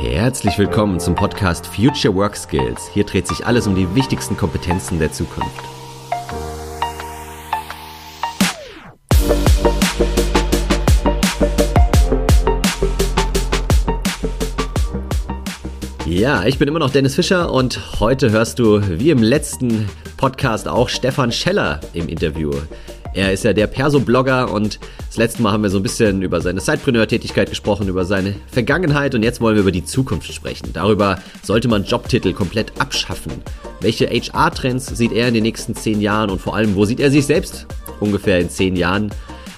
Herzlich willkommen zum Podcast Future Work Skills. Hier dreht sich alles um die wichtigsten Kompetenzen der Zukunft. Ja, ich bin immer noch Dennis Fischer und heute hörst du, wie im letzten Podcast auch, Stefan Scheller im Interview. Er ist ja der Perso-Blogger und letzte Mal haben wir so ein bisschen über seine Sidepreneur-Tätigkeit gesprochen, über seine Vergangenheit und jetzt wollen wir über die Zukunft sprechen. Darüber sollte man Jobtitel komplett abschaffen. Welche HR-Trends sieht er in den nächsten zehn Jahren und vor allem, wo sieht er sich selbst ungefähr in zehn Jahren,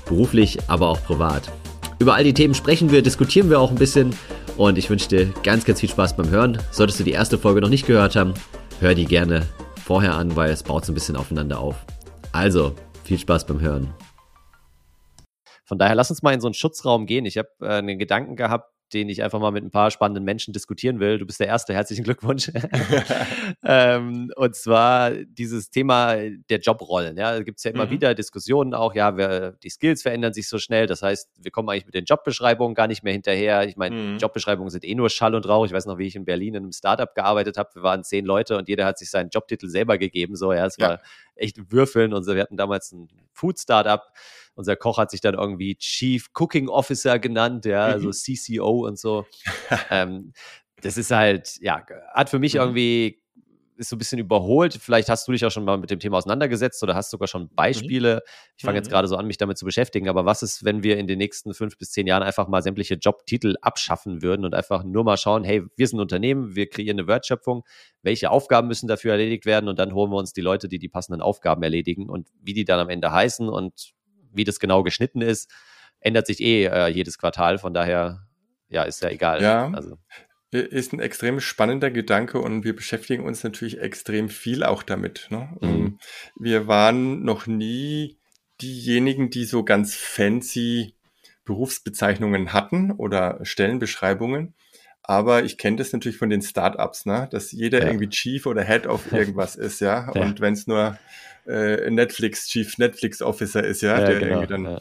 beruflich, aber auch privat? Über all die Themen sprechen wir, diskutieren wir auch ein bisschen und ich wünsche dir ganz, ganz viel Spaß beim Hören. Solltest du die erste Folge noch nicht gehört haben, hör die gerne vorher an, weil es baut so ein bisschen aufeinander auf. Also, viel Spaß beim Hören. Von daher lass uns mal in so einen Schutzraum gehen. Ich habe äh, einen Gedanken gehabt, den ich einfach mal mit ein paar spannenden Menschen diskutieren will. Du bist der Erste, herzlichen Glückwunsch. ähm, und zwar dieses Thema der Jobrollen. Ja, da gibt es ja immer mhm. wieder Diskussionen auch, ja, wer, die Skills verändern sich so schnell. Das heißt, wir kommen eigentlich mit den Jobbeschreibungen gar nicht mehr hinterher. Ich meine, mhm. Jobbeschreibungen sind eh nur Schall und Rauch. Ich weiß noch, wie ich in Berlin in einem Startup gearbeitet habe. Wir waren zehn Leute und jeder hat sich seinen Jobtitel selber gegeben. So, ja, es ja. war echt Würfeln. Und wir hatten damals ein Food-Startup unser Koch hat sich dann irgendwie Chief Cooking Officer genannt, ja, also mhm. CCO und so. ähm, das ist halt, ja, hat für mich mhm. irgendwie ist so ein bisschen überholt. Vielleicht hast du dich auch schon mal mit dem Thema auseinandergesetzt oder hast sogar schon mhm. Beispiele. Ich fange jetzt mhm. gerade so an, mich damit zu beschäftigen. Aber was ist, wenn wir in den nächsten fünf bis zehn Jahren einfach mal sämtliche Jobtitel abschaffen würden und einfach nur mal schauen, hey, wir sind ein Unternehmen, wir kreieren eine Wertschöpfung, welche Aufgaben müssen dafür erledigt werden und dann holen wir uns die Leute, die die passenden Aufgaben erledigen und wie die dann am Ende heißen und wie das genau geschnitten ist, ändert sich eh äh, jedes Quartal. Von daher, ja, ist ja egal. Ja. Also. Ist ein extrem spannender Gedanke und wir beschäftigen uns natürlich extrem viel auch damit. Ne? Mhm. Ähm, wir waren noch nie diejenigen, die so ganz fancy Berufsbezeichnungen hatten oder Stellenbeschreibungen. Aber ich kenne das natürlich von den Startups, ne? dass jeder ja. irgendwie Chief oder Head of irgendwas ist, ja. ja. Und wenn es nur äh, Netflix, Chief Netflix Officer ist, ja, ja der genau, irgendwie dann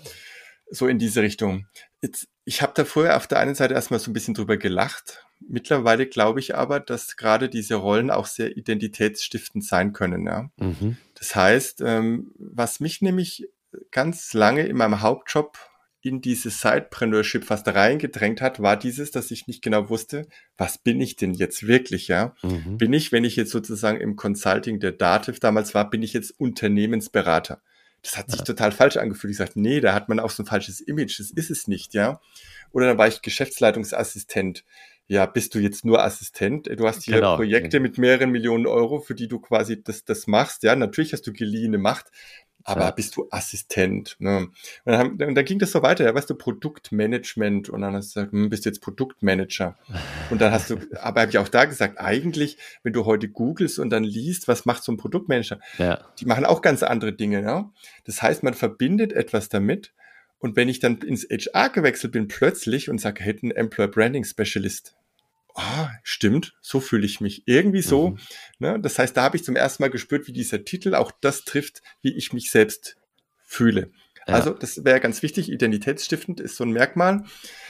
so in diese Richtung. Jetzt, ich habe da vorher auf der einen Seite erstmal so ein bisschen drüber gelacht. Mittlerweile glaube ich aber, dass gerade diese Rollen auch sehr identitätsstiftend sein können. Ja? Mhm. Das heißt, ähm, was mich nämlich ganz lange in meinem Hauptjob in dieses Sidepreneurship fast reingedrängt hat, war dieses, dass ich nicht genau wusste, was bin ich denn jetzt wirklich, ja? Mhm. Bin ich, wenn ich jetzt sozusagen im Consulting der Dativ damals war, bin ich jetzt Unternehmensberater? Das hat sich ja. total falsch angefühlt. Ich sagte, nee, da hat man auch so ein falsches Image. Das ist es nicht, ja? Oder dann war ich Geschäftsleitungsassistent. Ja, bist du jetzt nur Assistent? Du hast hier genau. Projekte mit mehreren Millionen Euro, für die du quasi das, das machst. Ja, natürlich hast du geliehene Macht, aber ja. bist du Assistent? Ne? Und, dann, und dann ging das so weiter, ja, weißt du, Produktmanagement und dann hast du gesagt, hm, bist du jetzt Produktmanager. Und dann hast du, aber habe ich auch da gesagt, eigentlich, wenn du heute googelst und dann liest, was macht so ein Produktmanager, ja. die machen auch ganz andere Dinge. Ja? Das heißt, man verbindet etwas damit und wenn ich dann ins HR gewechselt bin plötzlich und sage, hätte ein Employer Branding Specialist, ah, stimmt, so fühle ich mich. Irgendwie so. Mhm. Ne? Das heißt, da habe ich zum ersten Mal gespürt, wie dieser Titel auch das trifft, wie ich mich selbst fühle. Ja. Also das wäre ganz wichtig, identitätsstiftend ist so ein Merkmal.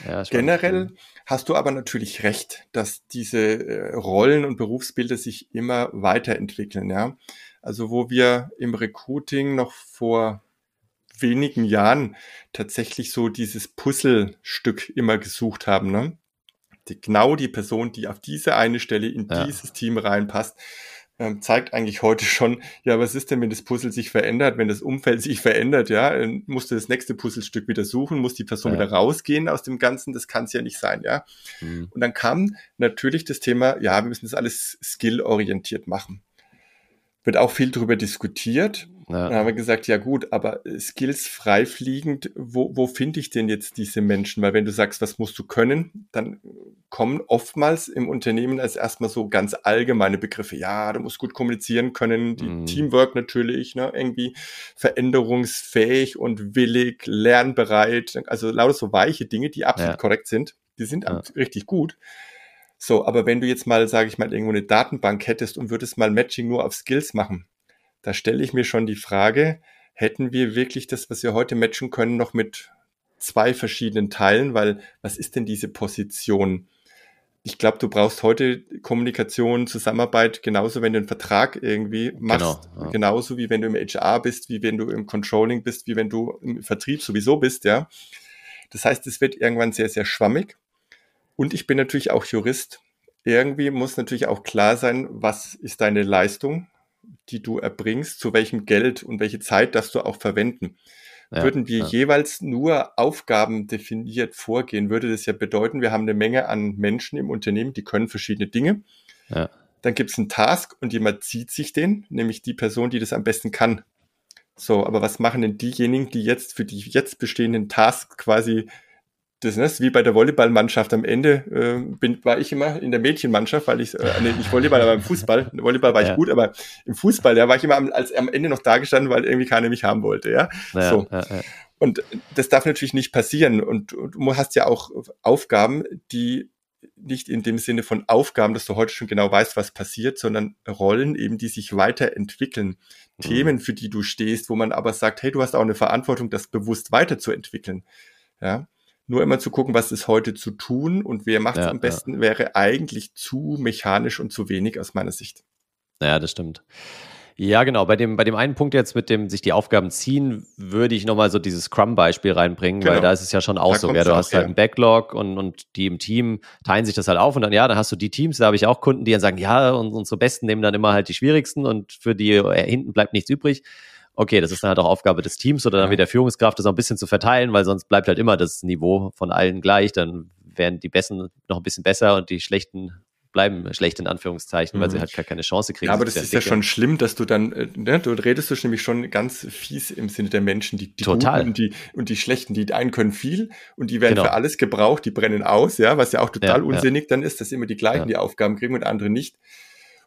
Ja, Generell cool. hast du aber natürlich recht, dass diese äh, Rollen und Berufsbilder sich immer weiterentwickeln. Ja? Also wo wir im Recruiting noch vor wenigen Jahren tatsächlich so dieses Puzzlestück immer gesucht haben. Ne? Die, genau die Person, die auf diese eine Stelle in ja. dieses Team reinpasst, ähm, zeigt eigentlich heute schon, ja, was ist denn, wenn das Puzzle sich verändert, wenn das Umfeld sich verändert, ja, musst du das nächste Puzzlestück wieder suchen, muss die Person ja. wieder rausgehen aus dem Ganzen, das kann es ja nicht sein, ja. Mhm. Und dann kam natürlich das Thema, ja, wir müssen das alles skill-orientiert machen. Wird auch viel darüber diskutiert. Ja. Dann haben wir gesagt, ja gut, aber Skills freifliegend, wo, wo finde ich denn jetzt diese Menschen? Weil wenn du sagst, was musst du können, dann kommen oftmals im Unternehmen als erstmal so ganz allgemeine Begriffe. Ja, du musst gut kommunizieren können, die mhm. Teamwork natürlich, ne, irgendwie veränderungsfähig und willig, lernbereit, also lauter so weiche Dinge, die absolut ja. korrekt sind. Die sind ja. richtig gut. So, aber wenn du jetzt mal, sage ich mal, irgendwo eine Datenbank hättest und würdest mal Matching nur auf Skills machen, da stelle ich mir schon die Frage, hätten wir wirklich das, was wir heute matchen können, noch mit zwei verschiedenen Teilen, weil was ist denn diese Position? ich glaube, du brauchst heute Kommunikation, Zusammenarbeit, genauso wenn du einen Vertrag irgendwie machst, genau, ja. genauso wie wenn du im HR bist, wie wenn du im Controlling bist, wie wenn du im Vertrieb sowieso bist, ja. Das heißt, es wird irgendwann sehr, sehr schwammig. Und ich bin natürlich auch Jurist. Irgendwie muss natürlich auch klar sein, was ist deine Leistung, die du erbringst, zu welchem Geld und welche Zeit darfst du auch verwenden. Ja, Würden wir ja. jeweils nur Aufgaben definiert vorgehen, würde das ja bedeuten, wir haben eine Menge an Menschen im Unternehmen, die können verschiedene Dinge. Ja. Dann gibt es einen Task und jemand zieht sich den, nämlich die Person, die das am besten kann. So, aber was machen denn diejenigen, die jetzt für die jetzt bestehenden Tasks quasi das ne, ist wie bei der Volleyballmannschaft am Ende äh, bin, war ich immer in der Mädchenmannschaft, weil ich, äh, nee, nicht Volleyball, aber im Fußball. Volleyball war ich ja. gut, aber im Fußball, ja, war ich immer am, als am Ende noch dagestanden, weil irgendwie keiner mich haben wollte, ja. ja so. Ja, und das darf natürlich nicht passieren. Und, und du hast ja auch Aufgaben, die nicht in dem Sinne von Aufgaben, dass du heute schon genau weißt, was passiert, sondern Rollen eben, die sich weiterentwickeln. Mhm. Themen, für die du stehst, wo man aber sagt, hey, du hast auch eine Verantwortung, das bewusst weiterzuentwickeln. Ja nur immer zu gucken, was ist heute zu tun und wer macht es ja, am besten, ja. wäre eigentlich zu mechanisch und zu wenig aus meiner Sicht. Ja, das stimmt. Ja, genau. Bei dem, bei dem einen Punkt jetzt mit dem sich die Aufgaben ziehen, würde ich nochmal so dieses Scrum-Beispiel reinbringen, genau. weil da ist es ja schon auch da so. Ja, du hast halt einen Backlog und, und die im Team teilen sich das halt auf und dann, ja, dann hast du die Teams, da habe ich auch Kunden, die dann sagen, ja, und unsere Besten nehmen dann immer halt die schwierigsten und für die äh, hinten bleibt nichts übrig okay, das ist dann halt auch Aufgabe des Teams oder dann wieder Führungskraft, das auch ein bisschen zu verteilen, weil sonst bleibt halt immer das Niveau von allen gleich. Dann werden die Besten noch ein bisschen besser und die Schlechten bleiben schlecht in Anführungszeichen, weil sie mhm. halt gar keine Chance kriegen. Ja, aber das ist ja schon schlimm, dass du dann, äh, ne, du redest du nämlich schon ganz fies im Sinne der Menschen, die, die total. und die, und die Schlechten, die einen können viel und die werden genau. für alles gebraucht, die brennen aus, ja, was ja auch total ja, unsinnig ja. dann ist, dass immer die gleichen ja. die Aufgaben kriegen und andere nicht.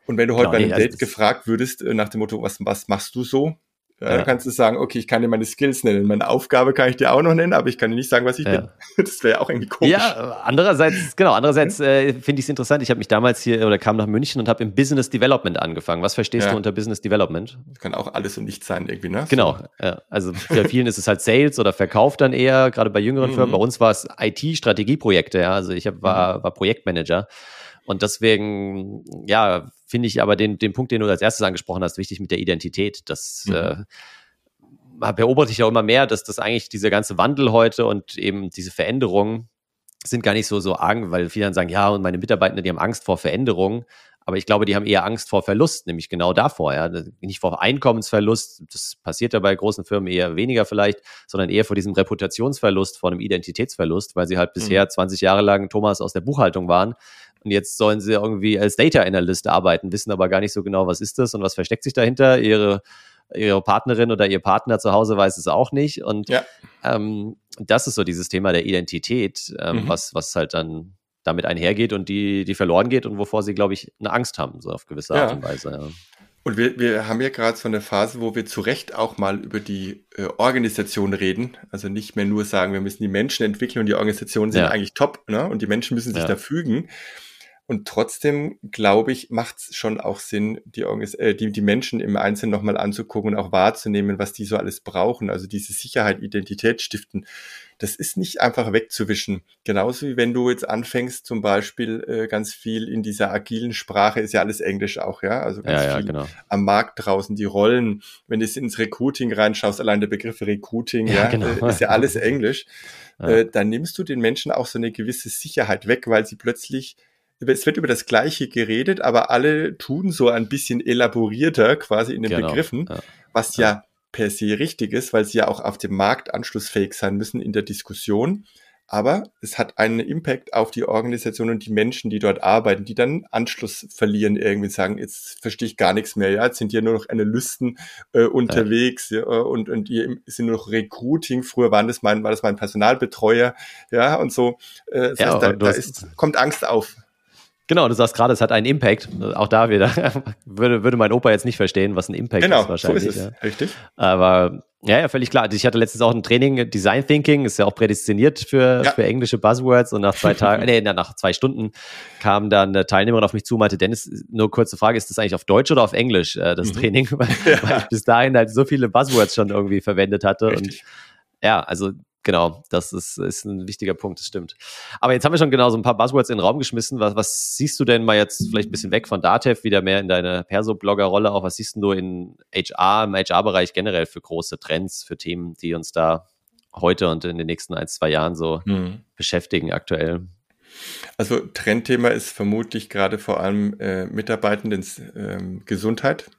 Und wenn du heute genau, bei einem nee, also Date gefragt würdest, äh, nach dem Motto, was, was machst du so? Ja, ja. Dann kannst du sagen, okay, ich kann dir meine Skills nennen. Meine Aufgabe kann ich dir auch noch nennen, aber ich kann dir nicht sagen, was ich ja. bin. Das wäre auch irgendwie komisch. Ja, andererseits, genau, andererseits äh, finde ich es interessant. Ich habe mich damals hier oder kam nach München und habe im Business Development angefangen. Was verstehst du unter Business Development? Das kann auch alles und nichts sein irgendwie, ne? Genau. Ja. Also für vielen ist es halt Sales oder Verkauf dann eher, gerade bei jüngeren mhm. Firmen. Bei uns war es IT-Strategieprojekte, ja. Also ich hab, war, mhm. war Projektmanager. Und deswegen, ja, finde ich aber den, den Punkt, den du als erstes angesprochen hast, wichtig mit der Identität. Das mhm. äh, beobachte ich auch immer mehr, dass das eigentlich dieser ganze Wandel heute und eben diese Veränderungen sind gar nicht so, so arg, weil viele dann sagen, ja, und meine Mitarbeiter, die haben Angst vor Veränderungen. Aber ich glaube, die haben eher Angst vor Verlust, nämlich genau davor, ja. Nicht vor Einkommensverlust, das passiert ja bei großen Firmen eher weniger vielleicht, sondern eher vor diesem Reputationsverlust, vor einem Identitätsverlust, weil sie halt bisher mhm. 20 Jahre lang Thomas aus der Buchhaltung waren und jetzt sollen sie irgendwie als Data Analyst arbeiten, wissen aber gar nicht so genau, was ist das und was versteckt sich dahinter. Ihre, ihre Partnerin oder ihr Partner zu Hause weiß es auch nicht. Und ja. ähm, das ist so dieses Thema der Identität, ähm, mhm. was, was halt dann damit einhergeht und die, die verloren geht und wovor sie, glaube ich, eine Angst haben, so auf gewisse Art ja. und Weise. Ja. Und wir, wir haben ja gerade so eine Phase, wo wir zu Recht auch mal über die äh, Organisation reden. Also nicht mehr nur sagen, wir müssen die Menschen entwickeln und die Organisationen sind ja. eigentlich top, ne? Und die Menschen müssen sich ja. da fügen. Und trotzdem, glaube ich, macht es schon auch Sinn, die, äh, die, die Menschen im Einzelnen nochmal anzugucken und auch wahrzunehmen, was die so alles brauchen. Also diese Sicherheit, Identität stiften. Das ist nicht einfach wegzuwischen. Genauso wie wenn du jetzt anfängst, zum Beispiel äh, ganz viel in dieser agilen Sprache, ist ja alles Englisch auch, ja. Also ganz ja, ja, viel genau. am Markt draußen, die Rollen. Wenn du ins Recruiting reinschaust, allein der Begriff Recruiting, ja, ja genau. äh, ist ja alles Englisch. Äh, dann nimmst du den Menschen auch so eine gewisse Sicherheit weg, weil sie plötzlich es wird über das Gleiche geredet, aber alle tun so ein bisschen elaborierter quasi in den genau, Begriffen, ja. was ja, ja per se richtig ist, weil sie ja auch auf dem Markt anschlussfähig sein müssen in der Diskussion. Aber es hat einen Impact auf die Organisation und die Menschen, die dort arbeiten, die dann Anschluss verlieren, irgendwie sagen, jetzt verstehe ich gar nichts mehr, ja, jetzt sind hier nur noch Analysten äh, unterwegs ja. Ja, und, und hier sind nur noch Recruiting. Früher waren das mein, war das mein Personalbetreuer, ja, und so. Äh, das ja, heißt, da, da ist, kommt Angst auf. Genau, du sagst gerade, es hat einen Impact. Auch da wieder würde, würde mein Opa jetzt nicht verstehen, was ein Impact genau, ist wahrscheinlich. So ist es. Ja. Richtig. Aber ja, ja, völlig klar. Ich hatte letztens auch ein Training, Design Thinking, ist ja auch prädestiniert für, ja. für englische Buzzwords und nach zwei Tagen, nee, nach zwei Stunden kam dann eine Teilnehmerin auf mich zu, meinte, Dennis, nur kurze Frage, ist das eigentlich auf Deutsch oder auf Englisch, äh, das mhm. Training? Weil, ja. weil, ich bis dahin halt so viele Buzzwords schon irgendwie verwendet hatte Richtig. und ja, also Genau, das ist, ist ein wichtiger Punkt, das stimmt. Aber jetzt haben wir schon genau so ein paar Buzzwords in den Raum geschmissen. Was, was siehst du denn mal jetzt vielleicht ein bisschen weg von Datev, wieder mehr in deine Perso-Blogger-Rolle auch? Was siehst du in HR, im HR-Bereich generell für große Trends, für Themen, die uns da heute und in den nächsten ein, zwei Jahren so hm. beschäftigen aktuell? Also Trendthema ist vermutlich gerade vor allem äh, Mitarbeitenden ähm, Gesundheit.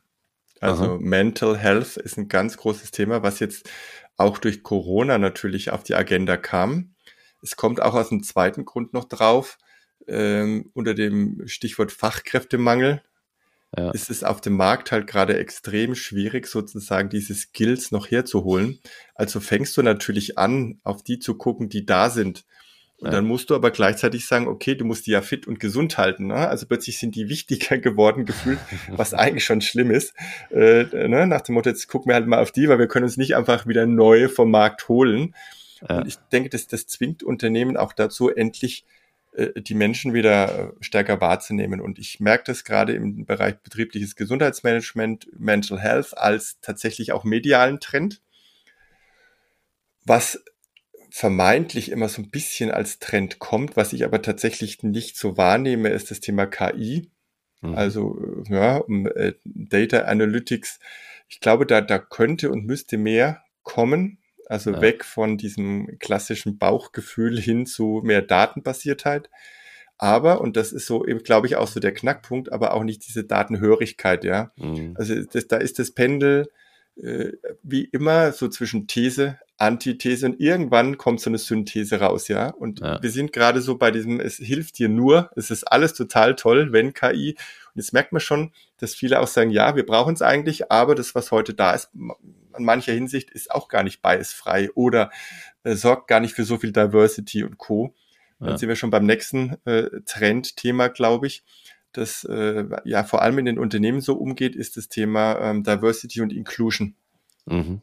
Also Aha. Mental Health ist ein ganz großes Thema, was jetzt auch durch Corona natürlich auf die Agenda kam. Es kommt auch aus einem zweiten Grund noch drauf, ähm, unter dem Stichwort Fachkräftemangel. Ja. ist es auf dem Markt halt gerade extrem schwierig, sozusagen diese Skills noch herzuholen. Also fängst du natürlich an, auf die zu gucken, die da sind. Und dann musst du aber gleichzeitig sagen, okay, du musst die ja fit und gesund halten. Ne? Also plötzlich sind die wichtiger geworden gefühlt, was eigentlich schon schlimm ist. Äh, ne? Nach dem Motto, jetzt gucken wir halt mal auf die, weil wir können uns nicht einfach wieder neue vom Markt holen. Ja. Und ich denke, dass das zwingt Unternehmen auch dazu, endlich äh, die Menschen wieder stärker wahrzunehmen. Und ich merke das gerade im Bereich betriebliches Gesundheitsmanagement, Mental Health als tatsächlich auch medialen Trend. Was vermeintlich immer so ein bisschen als Trend kommt, was ich aber tatsächlich nicht so wahrnehme, ist das Thema KI. Mhm. Also ja, um, äh, Data Analytics. Ich glaube, da, da könnte und müsste mehr kommen. Also ja. weg von diesem klassischen Bauchgefühl hin zu mehr Datenbasiertheit. Aber, und das ist so eben, glaube ich, auch so der Knackpunkt, aber auch nicht diese Datenhörigkeit, ja. Mhm. Also das, da ist das Pendel äh, wie immer so zwischen These, Antithese und irgendwann kommt so eine Synthese raus, ja. Und ja. wir sind gerade so bei diesem, es hilft dir nur, es ist alles total toll, wenn KI. Und jetzt merkt man schon, dass viele auch sagen, ja, wir brauchen es eigentlich, aber das, was heute da ist, an mancher Hinsicht ist auch gar nicht biasfrei oder äh, sorgt gar nicht für so viel Diversity und Co. Ja. Dann sind wir schon beim nächsten äh, Trendthema, glaube ich das äh, ja vor allem in den Unternehmen so umgeht, ist das Thema ähm, Diversity und Inclusion. Mhm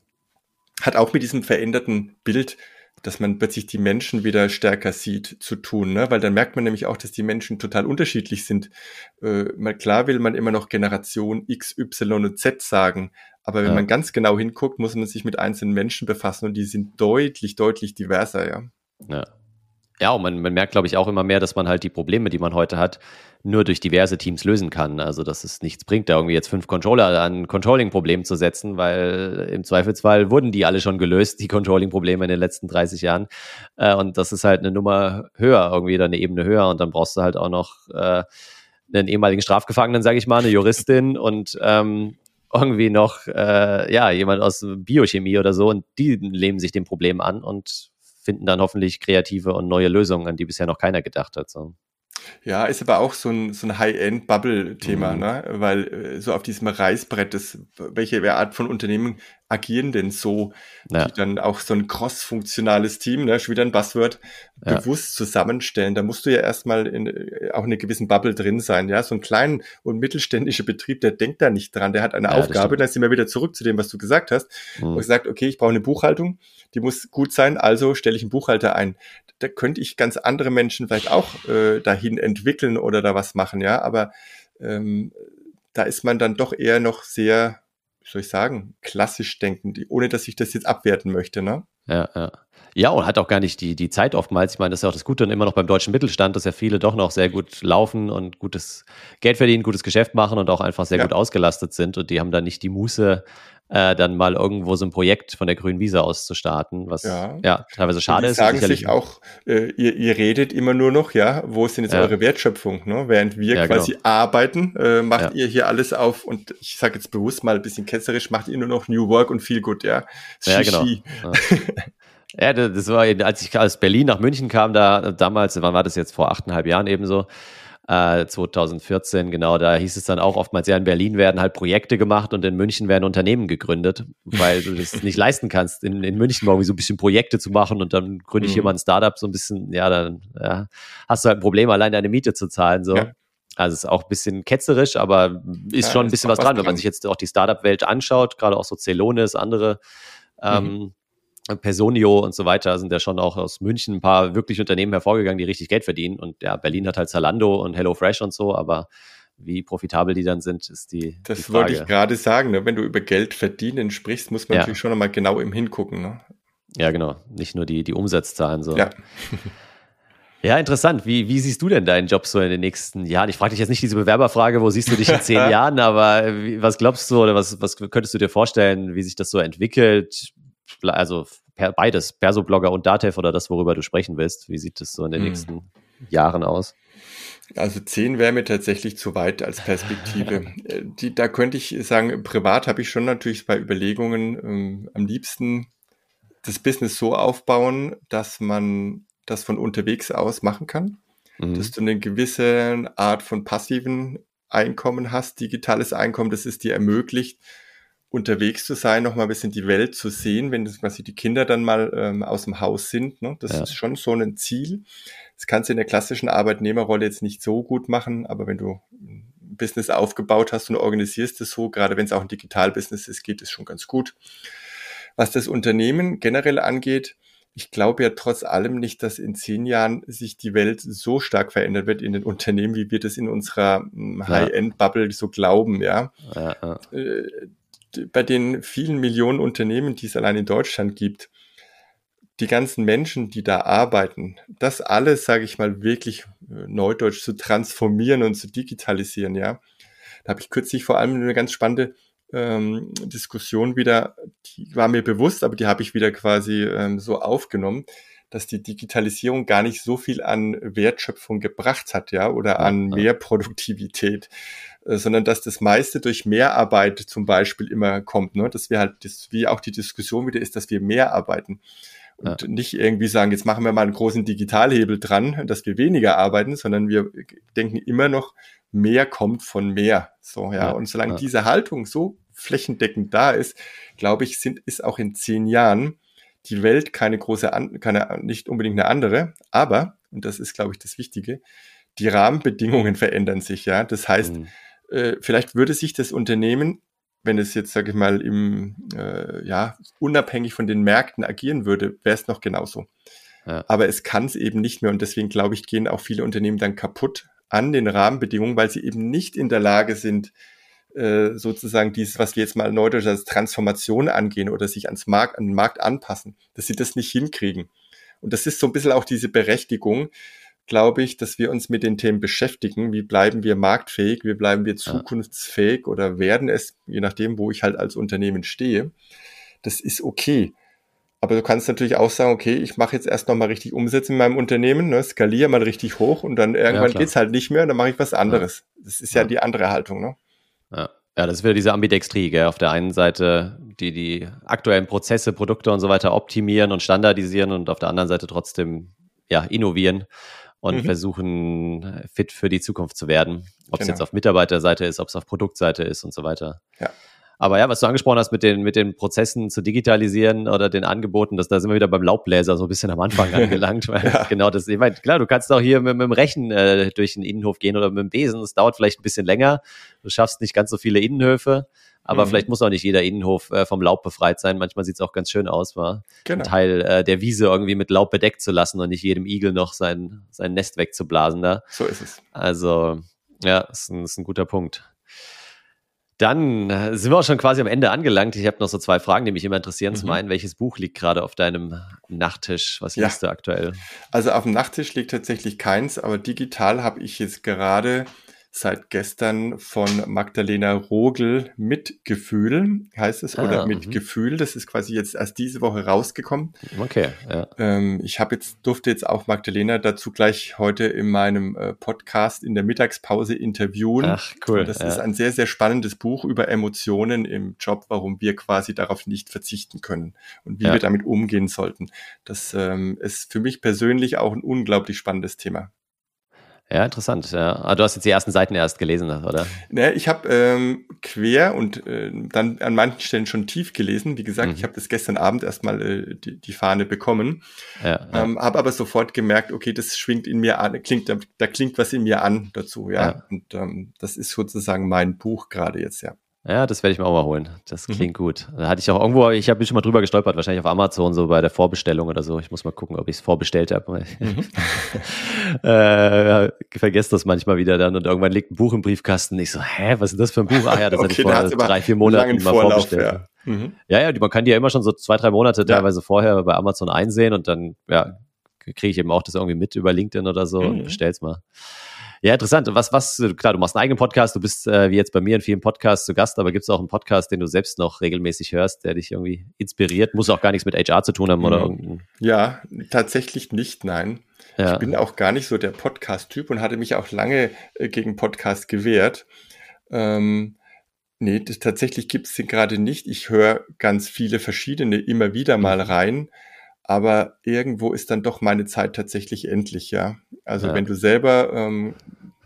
hat auch mit diesem veränderten Bild, dass man plötzlich die Menschen wieder stärker sieht, zu tun, ne? weil dann merkt man nämlich auch, dass die Menschen total unterschiedlich sind. Äh, mal klar will man immer noch Generation X, Y und Z sagen, aber wenn ja. man ganz genau hinguckt, muss man sich mit einzelnen Menschen befassen und die sind deutlich, deutlich diverser, ja. Ja, ja, und man, man merkt, glaube ich, auch immer mehr, dass man halt die Probleme, die man heute hat, nur durch diverse Teams lösen kann. Also, dass es nichts bringt, da irgendwie jetzt fünf Controller an Controlling-Problemen zu setzen, weil im Zweifelsfall wurden die alle schon gelöst, die Controlling-Probleme in den letzten 30 Jahren. Äh, und das ist halt eine Nummer höher, irgendwie oder eine Ebene höher. Und dann brauchst du halt auch noch äh, einen ehemaligen Strafgefangenen, sage ich mal, eine Juristin und ähm, irgendwie noch äh, ja jemand aus Biochemie oder so und die nehmen sich dem Problem an und finden dann hoffentlich kreative und neue Lösungen, an die bisher noch keiner gedacht hat. So. Ja, ist aber auch so ein, so ein High-End-Bubble-Thema, mhm. ne? weil äh, so auf diesem Reißbrett, das, welche Art von Unternehmen agieren denn so, ja. die dann auch so ein cross-funktionales Team, ne, schon wieder ein Buzzword, ja. bewusst zusammenstellen. Da musst du ja erstmal in äh, auch in einer gewissen Bubble drin sein. Ja, so ein kleiner und mittelständischer Betrieb, der denkt da nicht dran, der hat eine ja, Aufgabe. Dann sind wir wieder zurück zu dem, was du gesagt hast. Mhm. Und sagt, okay, ich brauche eine Buchhaltung, die muss gut sein, also stelle ich einen Buchhalter ein. Da könnte ich ganz andere Menschen vielleicht auch äh, dahin entwickeln oder da was machen, ja, aber ähm, da ist man dann doch eher noch sehr wie soll ich sagen, klassisch denken, ohne dass ich das jetzt abwerten möchte, ne? Ja, ja. Ja, und hat auch gar nicht die, die Zeit oftmals. Ich meine, das ist ja auch das Gute und immer noch beim deutschen Mittelstand, dass ja viele doch noch sehr gut laufen und gutes Geld verdienen, gutes Geschäft machen und auch einfach sehr ja. gut ausgelastet sind. Und die haben dann nicht die Muße, äh, dann mal irgendwo so ein Projekt von der grünen Wiese aus zu starten, was ja, ja teilweise schade die ist. sagen sich auch, äh, ihr, ihr redet immer nur noch, ja, wo ist denn jetzt ja. eure Wertschöpfung? Ne? Während wir ja, quasi genau. arbeiten, äh, macht ihr hier alles auf und ich sage jetzt bewusst mal ein bisschen ketzerisch, macht ihr nur noch New Work und viel gut, ja. Ja, genau. Ja, das war, als ich aus Berlin nach München kam, da damals, wann war das jetzt vor achteinhalb Jahren eben so, 2014, äh, genau, da hieß es dann auch oftmals, ja, in Berlin werden halt Projekte gemacht und in München werden Unternehmen gegründet, weil du das nicht leisten kannst, in, in München irgendwie so ein bisschen Projekte zu machen und dann gründe ich mhm. hier mal ein Startup, so ein bisschen, ja, dann ja, hast du halt ein Problem, allein deine Miete zu zahlen, so. Ja. Also ist auch ein bisschen ketzerisch, aber ist ja, schon ein bisschen was dran, wenn man sich jetzt auch die Startup-Welt anschaut, gerade auch so Celonis, andere ähm, mhm. Personio und so weiter sind ja schon auch aus München ein paar wirklich Unternehmen hervorgegangen, die richtig Geld verdienen. Und ja, Berlin hat halt Zalando und HelloFresh und so, aber wie profitabel die dann sind, ist die. Das die wollte ich gerade sagen. Ne? Wenn du über Geld verdienen sprichst, muss man ja. natürlich schon nochmal genau im Hingucken. Ne? Ja, genau. Nicht nur die, die Umsatzzahlen so. Ja. Ja, interessant. Wie, wie siehst du denn deinen Job so in den nächsten Jahren? Ich frage dich jetzt nicht diese Bewerberfrage, wo siehst du dich in zehn Jahren, aber wie, was glaubst du oder was, was könntest du dir vorstellen, wie sich das so entwickelt? Also per, beides, Perso-Blogger und Datev oder das, worüber du sprechen willst. Wie sieht das so in den hm. nächsten Jahren aus? Also zehn wäre mir tatsächlich zu weit als Perspektive. Äh, die, da könnte ich sagen, privat habe ich schon natürlich bei Überlegungen ähm, am liebsten das Business so aufbauen, dass man das von unterwegs aus machen kann, mhm. dass du eine gewisse Art von passiven Einkommen hast, digitales Einkommen, das es dir ermöglicht, unterwegs zu sein, noch mal ein bisschen die Welt zu sehen, wenn das quasi die Kinder dann mal ähm, aus dem Haus sind. Ne? Das ja. ist schon so ein Ziel. Das kannst du in der klassischen Arbeitnehmerrolle jetzt nicht so gut machen, aber wenn du ein Business aufgebaut hast und organisierst es so, gerade wenn es auch ein Digitalbusiness ist, geht es schon ganz gut. Was das Unternehmen generell angeht, ich glaube ja trotz allem nicht, dass in zehn Jahren sich die Welt so stark verändert wird in den Unternehmen, wie wir das in unserer hm, High-End-Bubble so glauben, ja. ja, ja. Bei den vielen Millionen Unternehmen, die es allein in Deutschland gibt, die ganzen Menschen, die da arbeiten, das alles, sage ich mal, wirklich äh, neudeutsch zu transformieren und zu digitalisieren, ja. Da habe ich kürzlich vor allem eine ganz spannende ähm, Diskussion wieder, die war mir bewusst, aber die habe ich wieder quasi ähm, so aufgenommen, dass die Digitalisierung gar nicht so viel an Wertschöpfung gebracht hat, ja, oder an mehr Produktivität, äh, sondern dass das meiste durch Mehrarbeit zum Beispiel immer kommt, ne? dass wir halt, das, wie auch die Diskussion wieder ist, dass wir mehr arbeiten und ja. nicht irgendwie sagen, jetzt machen wir mal einen großen Digitalhebel dran, dass wir weniger arbeiten, sondern wir denken immer noch, mehr kommt von mehr. So, ja. ja und solange ja. diese Haltung so flächendeckend da ist, glaube ich, sind, ist auch in zehn Jahren die Welt keine große, keine, nicht unbedingt eine andere, aber, und das ist, glaube ich, das Wichtige, die Rahmenbedingungen verändern sich, ja. Das heißt, mhm. äh, vielleicht würde sich das Unternehmen, wenn es jetzt, sage ich mal, im, äh, ja, unabhängig von den Märkten agieren würde, wäre es noch genauso. Ja. Aber es kann es eben nicht mehr und deswegen, glaube ich, gehen auch viele Unternehmen dann kaputt an den Rahmenbedingungen, weil sie eben nicht in der Lage sind, äh, sozusagen dieses, was wir jetzt mal neudeutsch als Transformation angehen oder sich ans Markt, an den Markt anpassen, dass sie das nicht hinkriegen. Und das ist so ein bisschen auch diese Berechtigung, glaube ich, dass wir uns mit den Themen beschäftigen. Wie bleiben wir marktfähig? Wie bleiben wir zukunftsfähig oder werden es, je nachdem, wo ich halt als Unternehmen stehe? Das ist okay. Aber du kannst natürlich auch sagen, okay, ich mache jetzt erst nochmal richtig Umsätze in meinem Unternehmen, ne, skaliere mal richtig hoch und dann irgendwann ja, geht's halt nicht mehr und dann mache ich was anderes. Ja. Das ist ja, ja, die andere Haltung, ne? Ja. Ja, das ist wieder diese Ambidextrie, gell? Auf der einen Seite die, die aktuellen Prozesse, Produkte und so weiter optimieren und standardisieren und auf der anderen Seite trotzdem ja, innovieren und mhm. versuchen, fit für die Zukunft zu werden. Ob es genau. jetzt auf Mitarbeiterseite ist, ob es auf Produktseite ist und so weiter. Ja. Aber ja, was du angesprochen hast mit den, mit den Prozessen zu digitalisieren oder den Angeboten, das, da sind wir wieder beim Laubbläser so ein bisschen am Anfang angelangt. Weil ja. Genau das, ich meine, klar, du kannst auch hier mit, mit dem Rechen äh, durch den Innenhof gehen oder mit dem Besen. Das dauert vielleicht ein bisschen länger. Du schaffst nicht ganz so viele Innenhöfe. Aber mhm. vielleicht muss auch nicht jeder Innenhof äh, vom Laub befreit sein. Manchmal sieht es auch ganz schön aus, war genau. Teil äh, der Wiese irgendwie mit Laub bedeckt zu lassen und nicht jedem Igel noch sein, sein Nest wegzublasen da. So ist es. Also, ja, ist ein, ist ein guter Punkt. Dann äh, sind wir auch schon quasi am Ende angelangt. Ich habe noch so zwei Fragen, die mich immer interessieren. Mhm. Zum einen, welches Buch liegt gerade auf deinem Nachttisch? Was ja. liest du aktuell? Also auf dem Nachttisch liegt tatsächlich keins, aber digital habe ich jetzt gerade seit gestern von Magdalena Rogel Mitgefühl, heißt es, ah, oder Mitgefühl. Das ist quasi jetzt erst diese Woche rausgekommen. Okay, ja. Ähm, ich habe jetzt, durfte jetzt auch Magdalena dazu gleich heute in meinem äh, Podcast in der Mittagspause interviewen. Ach, cool. Und das ja. ist ein sehr, sehr spannendes Buch über Emotionen im Job, warum wir quasi darauf nicht verzichten können und wie ja. wir damit umgehen sollten. Das ähm, ist für mich persönlich auch ein unglaublich spannendes Thema. Ja, interessant. Ja. Aber ah, du hast jetzt die ersten Seiten erst gelesen, oder? Ne, ich habe ähm, quer und äh, dann an manchen Stellen schon tief gelesen. Wie gesagt, mhm. ich habe das gestern Abend erstmal äh, die, die Fahne bekommen. Ja, ja. Ähm, habe aber sofort gemerkt, okay, das schwingt in mir an, klingt, da, da klingt was in mir an dazu, ja. ja. Und ähm, das ist sozusagen mein Buch gerade jetzt, ja. Ja, das werde ich mir auch mal holen. Das mhm. klingt mhm. gut. Da hatte ich auch irgendwo, ich habe schon mal drüber gestolpert, wahrscheinlich auf Amazon, so bei der Vorbestellung oder so. Ich muss mal gucken, ob ich es vorbestellt habe. Mhm. äh, vergesst das manchmal wieder dann und irgendwann liegt ein Buch im Briefkasten. Ich so, hä, was ist das für ein Buch? Ah ja, das okay, hatte ich vor drei, vier Monaten mal Vorlauf, vorbestellt. Ja. Mhm. Ja, ja, man kann die ja immer schon so zwei, drei Monate ja. teilweise vorher bei Amazon einsehen und dann, ja, kriege ich eben auch das irgendwie mit über LinkedIn oder so mhm. und bestell's mal. Ja, interessant. Was, was, klar, du machst einen eigenen Podcast, du bist äh, wie jetzt bei mir in vielen Podcasts zu Gast, aber gibt es auch einen Podcast, den du selbst noch regelmäßig hörst, der dich irgendwie inspiriert? Muss auch gar nichts mit HR zu tun haben oder mhm. Ja, tatsächlich nicht, nein. Ja. Ich bin auch gar nicht so der Podcast-Typ und hatte mich auch lange äh, gegen Podcast gewehrt. Ähm, nee, das, tatsächlich gibt es den gerade nicht. Ich höre ganz viele verschiedene immer wieder mal mhm. Aber irgendwo ist dann doch meine Zeit tatsächlich endlich, ja. Also ja. wenn du selber ähm,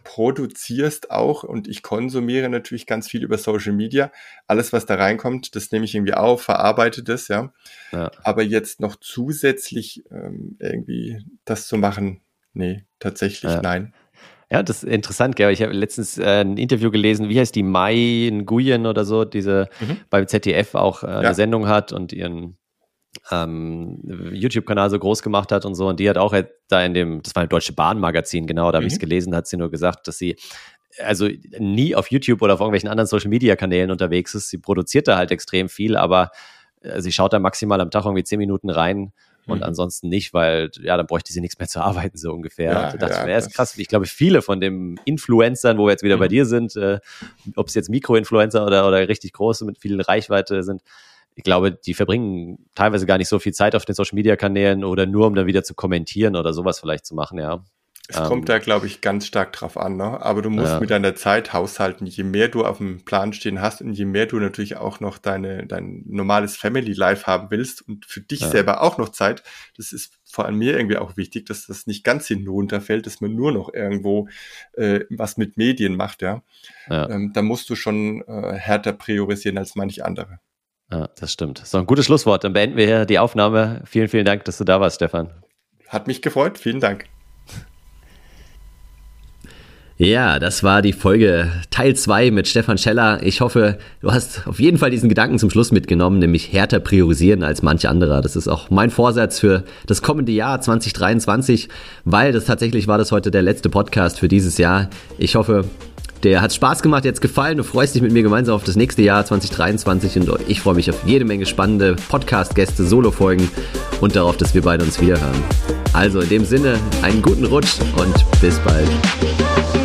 produzierst auch und ich konsumiere natürlich ganz viel über Social Media. Alles, was da reinkommt, das nehme ich irgendwie auf, verarbeite das, ja. ja. Aber jetzt noch zusätzlich ähm, irgendwie das zu machen, nee, tatsächlich ja. nein. Ja, das ist interessant, gell? Ich habe letztens äh, ein Interview gelesen, wie heißt die Mai Nguyen oder so, diese mhm. beim ZDF auch äh, eine Sendung hat und ihren ähm, YouTube-Kanal so groß gemacht hat und so. Und die hat auch da in dem, das war ein Deutsche Bahn-Magazin, genau, da habe mhm. ich es gelesen, hat sie nur gesagt, dass sie also nie auf YouTube oder auf irgendwelchen anderen Social-Media-Kanälen unterwegs ist. Sie produziert da halt extrem viel, aber äh, sie schaut da maximal am Tag irgendwie zehn Minuten rein und mhm. ansonsten nicht, weil ja, dann bräuchte sie nichts mehr zu arbeiten, so ungefähr. Ja, da dachte ja, ich mir, ist krass. Ich glaube, viele von den Influencern, wo wir jetzt wieder mhm. bei dir sind, äh, ob es jetzt Mikro-Influencer oder, oder richtig große mit viel Reichweite sind, ich glaube, die verbringen teilweise gar nicht so viel Zeit auf den Social Media Kanälen oder nur, um dann wieder zu kommentieren oder sowas vielleicht zu machen, ja. Es ähm, kommt da, glaube ich, ganz stark drauf an, ne? Aber du musst ja. mit deiner Zeit haushalten. Je mehr du auf dem Plan stehen hast und je mehr du natürlich auch noch deine, dein normales Family Life haben willst und für dich ja. selber auch noch Zeit, das ist vor allem mir irgendwie auch wichtig, dass das nicht ganz hinten runterfällt, dass man nur noch irgendwo äh, was mit Medien macht, ja. ja. Ähm, da musst du schon äh, härter priorisieren als manch andere. Ja, das stimmt. So ein gutes Schlusswort. Dann beenden wir hier die Aufnahme. Vielen, vielen Dank, dass du da warst, Stefan. Hat mich gefreut. Vielen Dank. Ja, das war die Folge Teil 2 mit Stefan Scheller. Ich hoffe, du hast auf jeden Fall diesen Gedanken zum Schluss mitgenommen, nämlich härter priorisieren als manche anderer. Das ist auch mein Vorsatz für das kommende Jahr 2023, weil das tatsächlich war das heute der letzte Podcast für dieses Jahr. Ich hoffe, der hat Spaß gemacht, jetzt gefallen. Du freust dich mit mir gemeinsam auf das nächste Jahr 2023 und ich freue mich auf jede Menge spannende Podcast-Gäste, Solo-Folgen und darauf, dass wir beide uns wiederhören. Also in dem Sinne, einen guten Rutsch und bis bald.